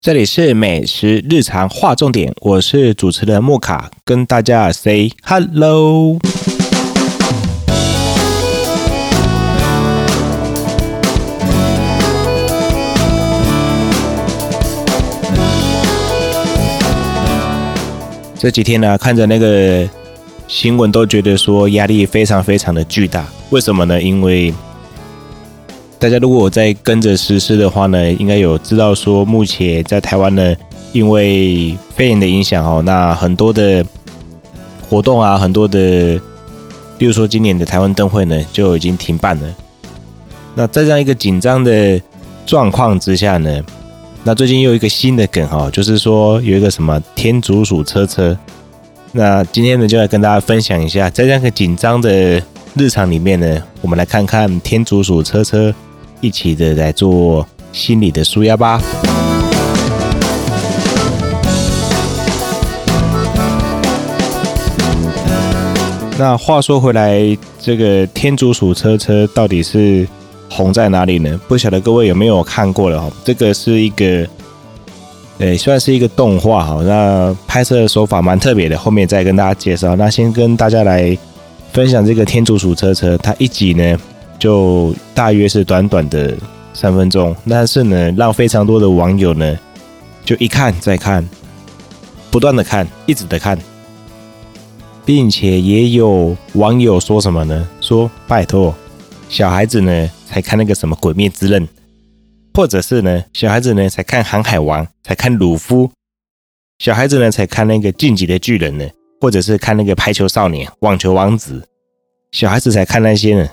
这里是美食日常划重点，我是主持人莫卡，跟大家 say hello。这几天呢，看着那个新闻，都觉得说压力非常非常的巨大。为什么呢？因为大家如果在跟着实施的话呢，应该有知道说，目前在台湾呢，因为肺炎的影响哦，那很多的活动啊，很多的，比如说今年的台湾灯会呢，就已经停办了。那在这样一个紧张的状况之下呢，那最近又有一个新的梗哈，就是说有一个什么天竺鼠车车。那今天呢，就来跟大家分享一下，在这样一个紧张的日常里面呢，我们来看看天竺鼠车车。一起的来做心理的舒压吧。那话说回来，这个天竺鼠车车到底是红在哪里呢？不晓得各位有没有看过了哈？这个是一个，呃，算是一个动画哈。那拍摄的手法蛮特别的，后面再跟大家介绍。那先跟大家来分享这个天竺鼠车车，它一集呢。就大约是短短的三分钟，但是呢，让非常多的网友呢，就一看再看，不断的看，一直的看，并且也有网友说什么呢？说拜托，小孩子呢才看那个什么《鬼灭之刃》，或者是呢，小孩子呢才看《航海王》，才看鲁夫，小孩子呢才看那个《进击的巨人》呢，或者是看那个《排球少年》《网球王子》，小孩子才看那些呢。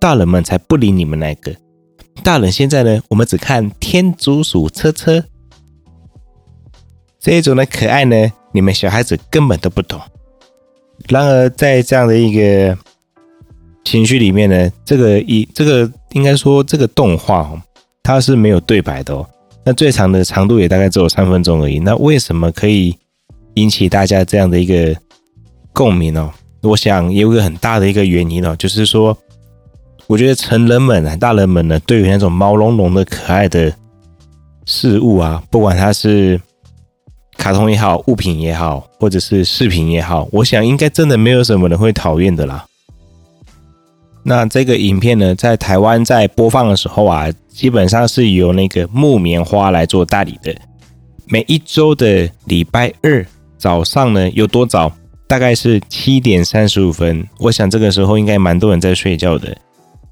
大人们才不理你们那个，大人现在呢，我们只看天竺鼠车车这一种的可爱呢，你们小孩子根本都不懂。然而在这样的一个情绪里面呢，这个一这个应该说这个动画哦，它是没有对白的哦，那最长的长度也大概只有三分钟而已。那为什么可以引起大家这样的一个共鸣哦？我想有一个很大的一个原因哦，就是说。我觉得成人们啊，大人们呢，对于那种毛茸茸的可爱的事物啊，不管它是卡通也好，物品也好，或者是饰品也好，我想应该真的没有什么人会讨厌的啦。那这个影片呢，在台湾在播放的时候啊，基本上是由那个木棉花来做代理的。每一周的礼拜二早上呢，有多早？大概是七点三十五分。我想这个时候应该蛮多人在睡觉的。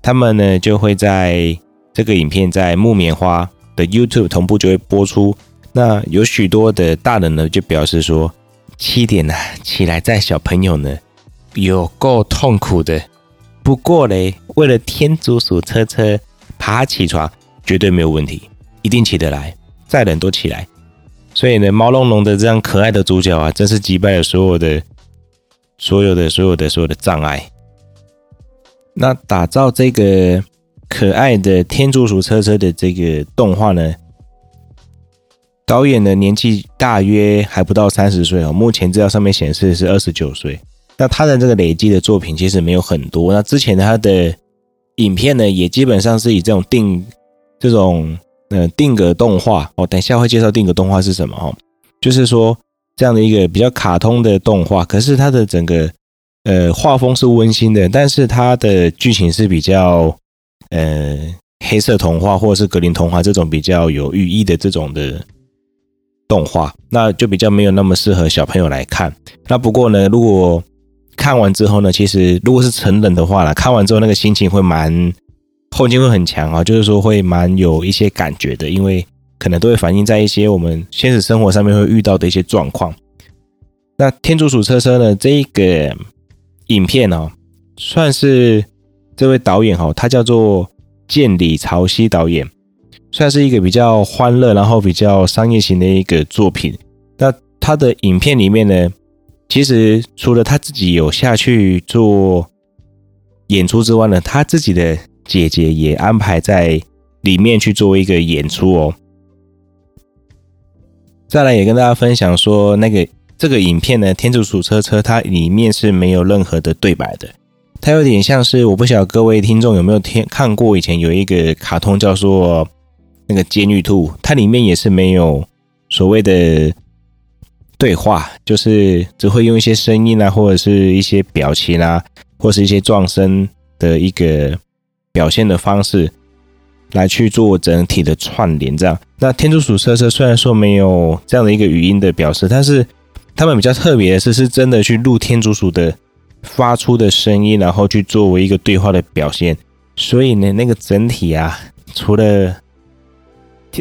他们呢就会在这个影片在木棉花的 YouTube 同步就会播出。那有许多的大人呢就表示说，七点呐起来带小朋友呢有够痛苦的。不过嘞，为了天竺鼠车车爬起床绝对没有问题，一定起得来，再冷都起来。所以呢，毛茸茸的这样可爱的主角啊，真是击败了所有的、所有的、所有的、所有的障碍。那打造这个可爱的天竺鼠车车的这个动画呢，导演的年纪大约还不到三十岁哦，目前资料上面显示是二十九岁。那他的这个累积的作品其实没有很多。那之前他的影片呢，也基本上是以这种定这种呃定格动画哦，等一下会介绍定格动画是什么哦，就是说这样的一个比较卡通的动画，可是它的整个。呃，画风是温馨的，但是它的剧情是比较呃黑色童话或者是格林童话这种比较有寓意的这种的动画，那就比较没有那么适合小朋友来看。那不过呢，如果看完之后呢，其实如果是成人的话呢，看完之后那个心情会蛮后劲会很强啊，就是说会蛮有一些感觉的，因为可能都会反映在一些我们现实生活上面会遇到的一些状况。那天竺鼠车车呢，这一个。影片哦，算是这位导演哦，他叫做建里朝希导演，算是一个比较欢乐，然后比较商业型的一个作品。那他的影片里面呢，其实除了他自己有下去做演出之外呢，他自己的姐姐也安排在里面去做一个演出哦。再来也跟大家分享说那个。这个影片呢，《天竺鼠车车》它里面是没有任何的对白的，它有点像是我不晓得各位听众有没有听看过以前有一个卡通叫做那个《监狱兔》，它里面也是没有所谓的对话，就是只会用一些声音啊，或者是一些表情啊，或是一些撞声的一个表现的方式，来去做整体的串联。这样，那天竺鼠车车虽然说没有这样的一个语音的表示，但是他们比较特别的是，是真的去录天竺鼠的发出的声音，然后去作为一个对话的表现。所以呢，那个整体啊，除了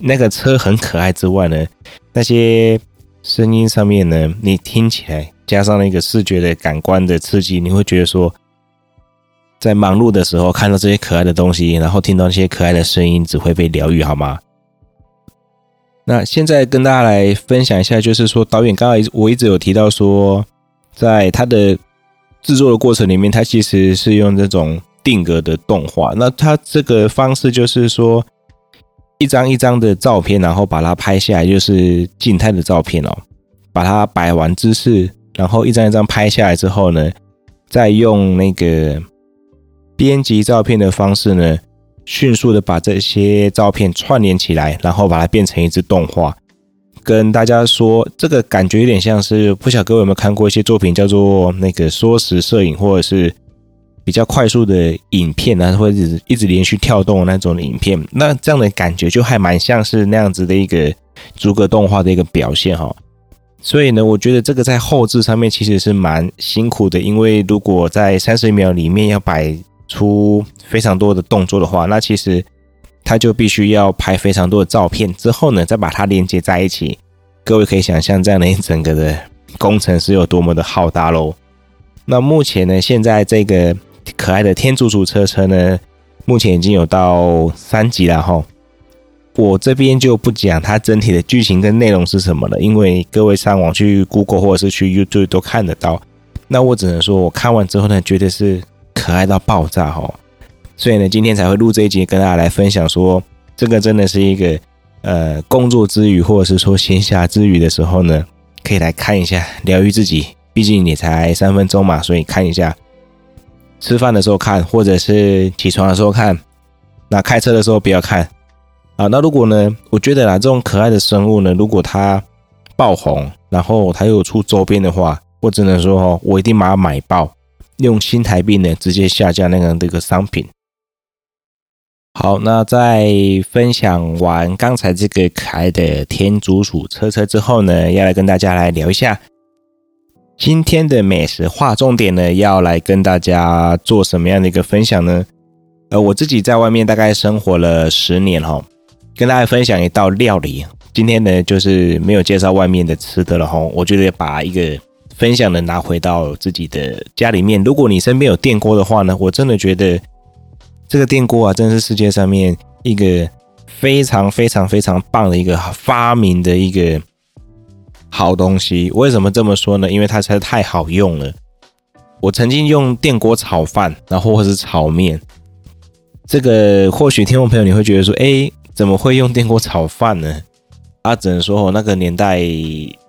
那个车很可爱之外呢，那些声音上面呢，你听起来加上那个视觉的感官的刺激，你会觉得说，在忙碌的时候看到这些可爱的东西，然后听到那些可爱的声音，只会被疗愈，好吗？那现在跟大家来分享一下，就是说导演刚刚我一直有提到说，在他的制作的过程里面，他其实是用这种定格的动画。那他这个方式就是说。一张一张的照片，然后把它拍下来，就是静态的照片哦。把它摆完姿势，然后一张一张拍下来之后呢，再用那个编辑照片的方式呢，迅速的把这些照片串联起来，然后把它变成一支动画。跟大家说，这个感觉有点像是，不晓得各位有没有看过一些作品，叫做那个缩时摄影，或者是。比较快速的影片呢，或者是一直连续跳动的那种影片，那这样的感觉就还蛮像是那样子的一个逐格动画的一个表现哈。所以呢，我觉得这个在后置上面其实是蛮辛苦的，因为如果在三十秒里面要摆出非常多的动作的话，那其实它就必须要拍非常多的照片，之后呢再把它连接在一起。各位可以想象这样的一整个的工程是有多么的浩大喽。那目前呢，现在这个。可爱的天竺鼠车车呢，目前已经有到三级了哈。我这边就不讲它整体的剧情跟内容是什么了，因为各位上网去 Google 或者是去 YouTube 都看得到。那我只能说，我看完之后呢，觉得是可爱到爆炸哈。所以呢，今天才会录这一集，跟大家来分享说，这个真的是一个呃工作之余，或者是说闲暇之余的时候呢，可以来看一下，疗愈自己。毕竟也才三分钟嘛，所以看一下。吃饭的时候看，或者是起床的时候看，那开车的时候不要看啊。那如果呢，我觉得啦，这种可爱的生物呢，如果它爆红，然后它又出周边的话，我只能说哦，我一定把它买爆，用新台币呢直接下架那个这个商品。好，那在分享完刚才这个可爱的天竺鼠车车之后呢，要来跟大家来聊一下。今天的美食划重点呢，要来跟大家做什么样的一个分享呢？呃，我自己在外面大概生活了十年哈，跟大家分享一道料理。今天呢，就是没有介绍外面的吃的了哈，我觉得把一个分享的拿回到自己的家里面。如果你身边有电锅的话呢，我真的觉得这个电锅啊，真是世界上面一个非常非常非常棒的一个发明的一个。好东西，为什么这么说呢？因为它实在太好用了。我曾经用电锅炒饭，然后或是炒面。这个或许听众朋友你会觉得说，哎，怎么会用电锅炒饭呢？啊，只能说我那个年代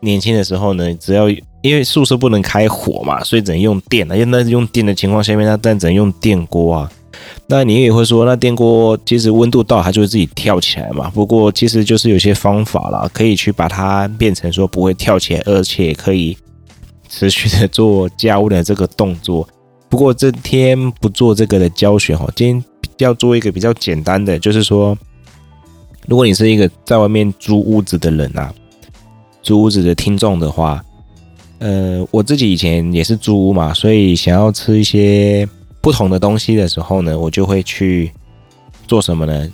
年轻的时候呢，只要因为宿舍不能开火嘛，所以只能用电。因为那用电的情况下面，那但只能用电锅啊。那你也会说，那电锅其实温度到它就会自己跳起来嘛。不过其实就是有些方法啦，可以去把它变成说不会跳起来，而且可以持续的做家务的这个动作。不过这天不做这个的教学哈，今天要做一个比较简单的，就是说，如果你是一个在外面租屋子的人啊，租屋子的听众的话，呃，我自己以前也是租屋嘛，所以想要吃一些。不同的东西的时候呢，我就会去做什么呢？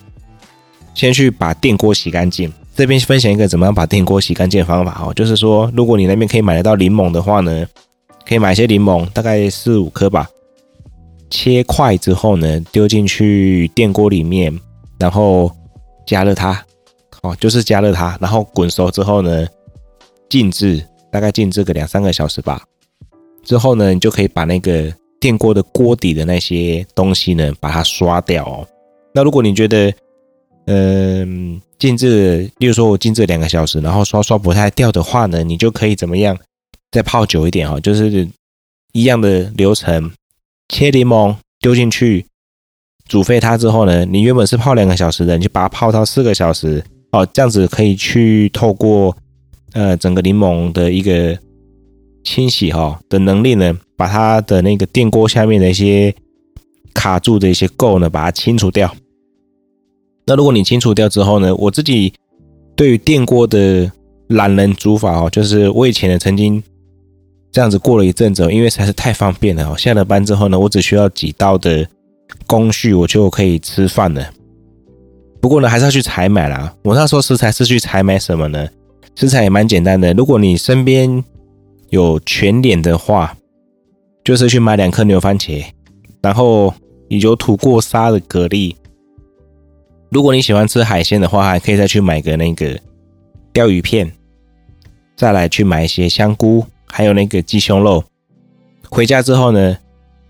先去把电锅洗干净。这边分享一个怎么样把电锅洗干净的方法哦，就是说，如果你那边可以买得到柠檬的话呢，可以买一些柠檬，大概四五颗吧，切块之后呢，丢进去电锅里面，然后加热它，哦，就是加热它，然后滚熟之后呢，静置，大概静置个两三个小时吧。之后呢，你就可以把那个。电锅的锅底的那些东西呢，把它刷掉哦。那如果你觉得，嗯，静置，例如说我静置两个小时，然后刷刷不太掉的话呢，你就可以怎么样？再泡久一点哈，就是一样的流程，切柠檬丢进去，煮沸它之后呢，你原本是泡两个小时的，你就把它泡到四个小时哦，这样子可以去透过呃整个柠檬的一个清洗哈的能力呢，把它的那个电锅下面的一些卡住的一些垢呢，把它清除掉。那如果你清除掉之后呢，我自己对于电锅的懒人煮法哦，就是我以前呢曾经这样子过了一阵子，因为实在是太方便了哦。下了班之后呢，我只需要几道的工序，我就可以吃饭了。不过呢，还是要去采买啦。我那时候食材是去采买什么呢？食材也蛮简单的。如果你身边有全脸的话，就是去买两颗牛番茄，然后有吐过沙的蛤蜊。如果你喜欢吃海鲜的话，还可以再去买个那个鲷鱼片，再来去买一些香菇，还有那个鸡胸肉。回家之后呢，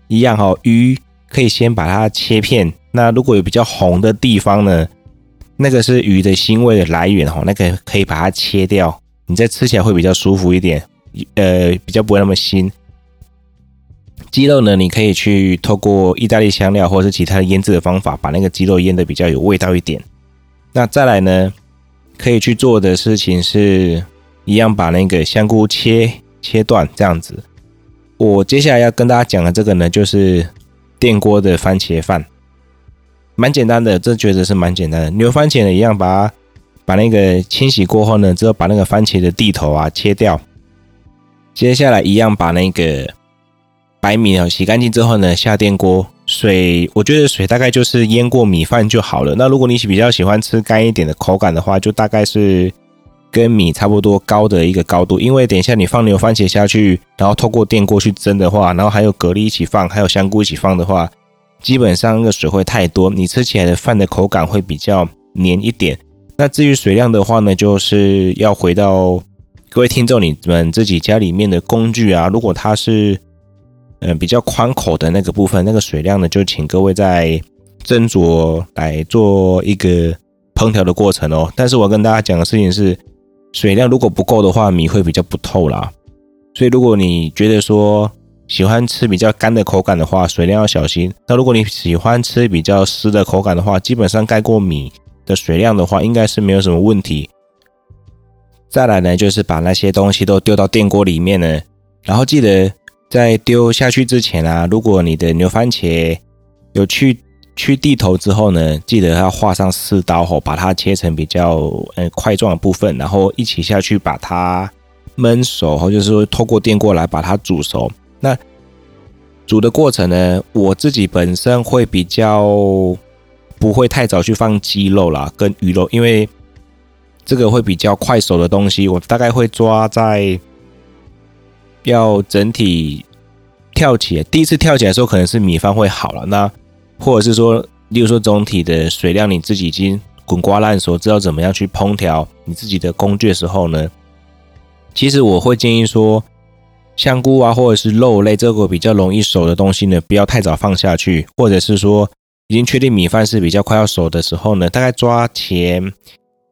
一样哈，鱼可以先把它切片。那如果有比较红的地方呢，那个是鱼的腥味的来源哈，那个可以把它切掉，你再吃起来会比较舒服一点，呃，比较不会那么腥。鸡肉呢，你可以去透过意大利香料或者是其他的腌制的方法，把那个鸡肉腌得比较有味道一点。那再来呢，可以去做的事情是一样把那个香菇切切断这样子。我接下来要跟大家讲的这个呢，就是电锅的番茄饭，蛮简单的，这觉得是蛮简单的。牛番茄呢，一样把它把那个清洗过后呢，之后把那个番茄的蒂头啊切掉。接下来一样把那个。白米哦，洗干净之后呢，下电锅，水，我觉得水大概就是淹过米饭就好了。那如果你比较喜欢吃干一点的口感的话，就大概是跟米差不多高的一个高度。因为等一下你放牛番茄下去，然后透过电锅去蒸的话，然后还有蛤蜊一起放，还有香菇一起放的话，基本上那个水会太多，你吃起来的饭的口感会比较黏一点。那至于水量的话呢，就是要回到各位听众你们自己家里面的工具啊，如果它是。嗯，比较宽口的那个部分，那个水量呢，就请各位在斟酌来做一个烹调的过程哦。但是我跟大家讲的事情是，水量如果不够的话，米会比较不透啦。所以如果你觉得说喜欢吃比较干的口感的话，水量要小心。那如果你喜欢吃比较湿的口感的话，基本上盖过米的水量的话，应该是没有什么问题。再来呢，就是把那些东西都丢到电锅里面呢，然后记得。在丢下去之前啊，如果你的牛番茄有去去蒂头之后呢，记得要划上四刀后，把它切成比较呃块状的部分，然后一起下去把它焖熟，或者是说透过电锅来把它煮熟。那煮的过程呢，我自己本身会比较不会太早去放鸡肉啦，跟鱼肉，因为这个会比较快熟的东西，我大概会抓在。要整体跳起来，第一次跳起来的时候，可能是米饭会好了。那或者是说，例如说总体的水量你自己已经滚瓜烂熟，知道怎么样去烹调你自己的工具的时候呢，其实我会建议说，香菇啊，或者是肉类这个比较容易熟的东西呢，不要太早放下去，或者是说已经确定米饭是比较快要熟的时候呢，大概抓前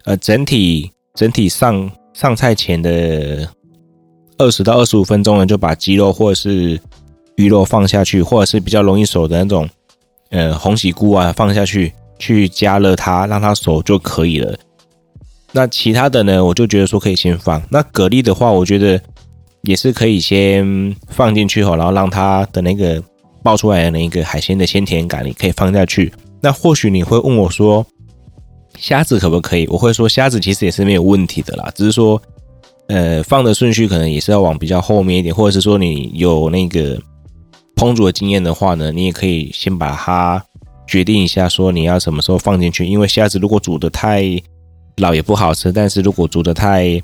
呃整体整体上上菜前的。二十到二十五分钟呢，就把鸡肉或者是鱼肉放下去，或者是比较容易熟的那种，呃，红喜菇啊放下去，去加热它，让它熟就可以了。那其他的呢，我就觉得说可以先放。那蛤蜊的话，我觉得也是可以先放进去哈，然后让它的那个爆出来的那个海鲜的鲜甜感，你可以放下去。那或许你会问我说，虾子可不可以？我会说虾子其实也是没有问题的啦，只是说。呃，放的顺序可能也是要往比较后面一点，或者是说你有那个烹煮的经验的话呢，你也可以先把它决定一下，说你要什么时候放进去。因为虾子如果煮得太老也不好吃，但是如果煮得太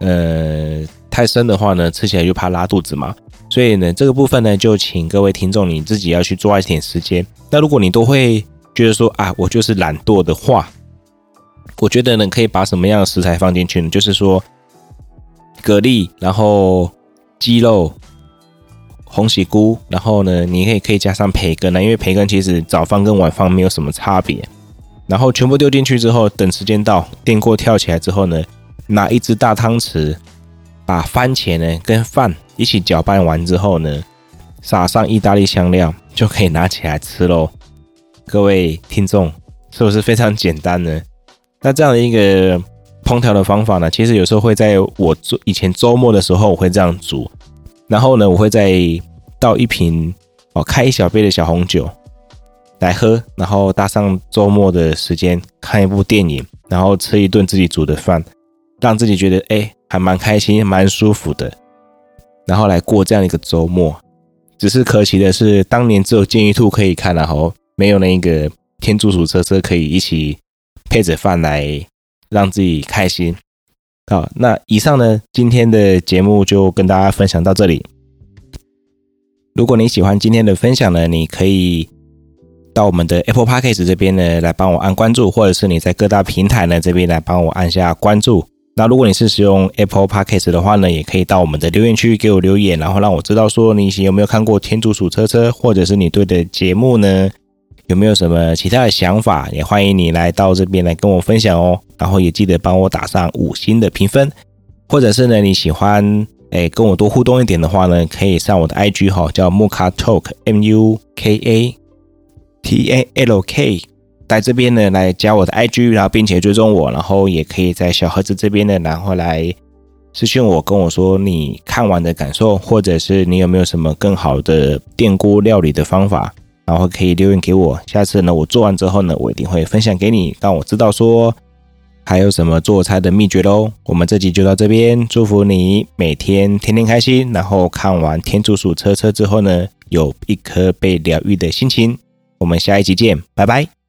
呃太生的话呢，吃起来就怕拉肚子嘛。所以呢，这个部分呢，就请各位听众你自己要去抓一点时间。那如果你都会觉得说啊，我就是懒惰的话，我觉得呢，可以把什么样的食材放进去呢？就是说。蛤蜊，然后鸡肉、红喜菇，然后呢，你可以可以加上培根呢，因为培根其实早放跟晚放没有什么差别。然后全部丢进去之后，等时间到，电锅跳起来之后呢，拿一只大汤匙，把番茄呢跟饭一起搅拌完之后呢，撒上意大利香料，就可以拿起来吃喽。各位听众，是不是非常简单呢？那这样的一个。烹调的方法呢，其实有时候会在我做以前周末的时候，我会这样煮。然后呢，我会再倒一瓶哦，开一小杯的小红酒来喝，然后搭上周末的时间看一部电影，然后吃一顿自己煮的饭，让自己觉得哎，还蛮开心、蛮舒服的。然后来过这样一个周末。只是可惜的是，当年只有金鱼兔可以看，然后没有那个天竺鼠车车可以一起配着饭来让自己开心。好，那以上呢，今天的节目就跟大家分享到这里。如果你喜欢今天的分享呢，你可以到我们的 Apple Podcast 这边呢来帮我按关注，或者是你在各大平台呢这边来帮我按下关注。那如果你是使用 Apple Podcast 的话呢，也可以到我们的留言区给我留言，然后让我知道说你有没有看过天竺鼠车车，或者是你对的节目呢？有没有什么其他的想法？也欢迎你来到这边来跟我分享哦。然后也记得帮我打上五星的评分，或者是呢你喜欢诶跟我多互动一点的话呢，可以上我的 IG 哈，叫 Muka Talk M U K A T A L K，在这边呢来加我的 IG，然后并且追踪我，然后也可以在小盒子这边呢，然后来私信我跟我说你看完的感受，或者是你有没有什么更好的电锅料理的方法。然后可以留言给我，下次呢我做完之后呢，我一定会分享给你，让我知道说还有什么做菜的秘诀喽。我们这集就到这边，祝福你每天天天开心，然后看完天竺鼠车车之后呢，有一颗被疗愈的心情。我们下一集见，拜拜。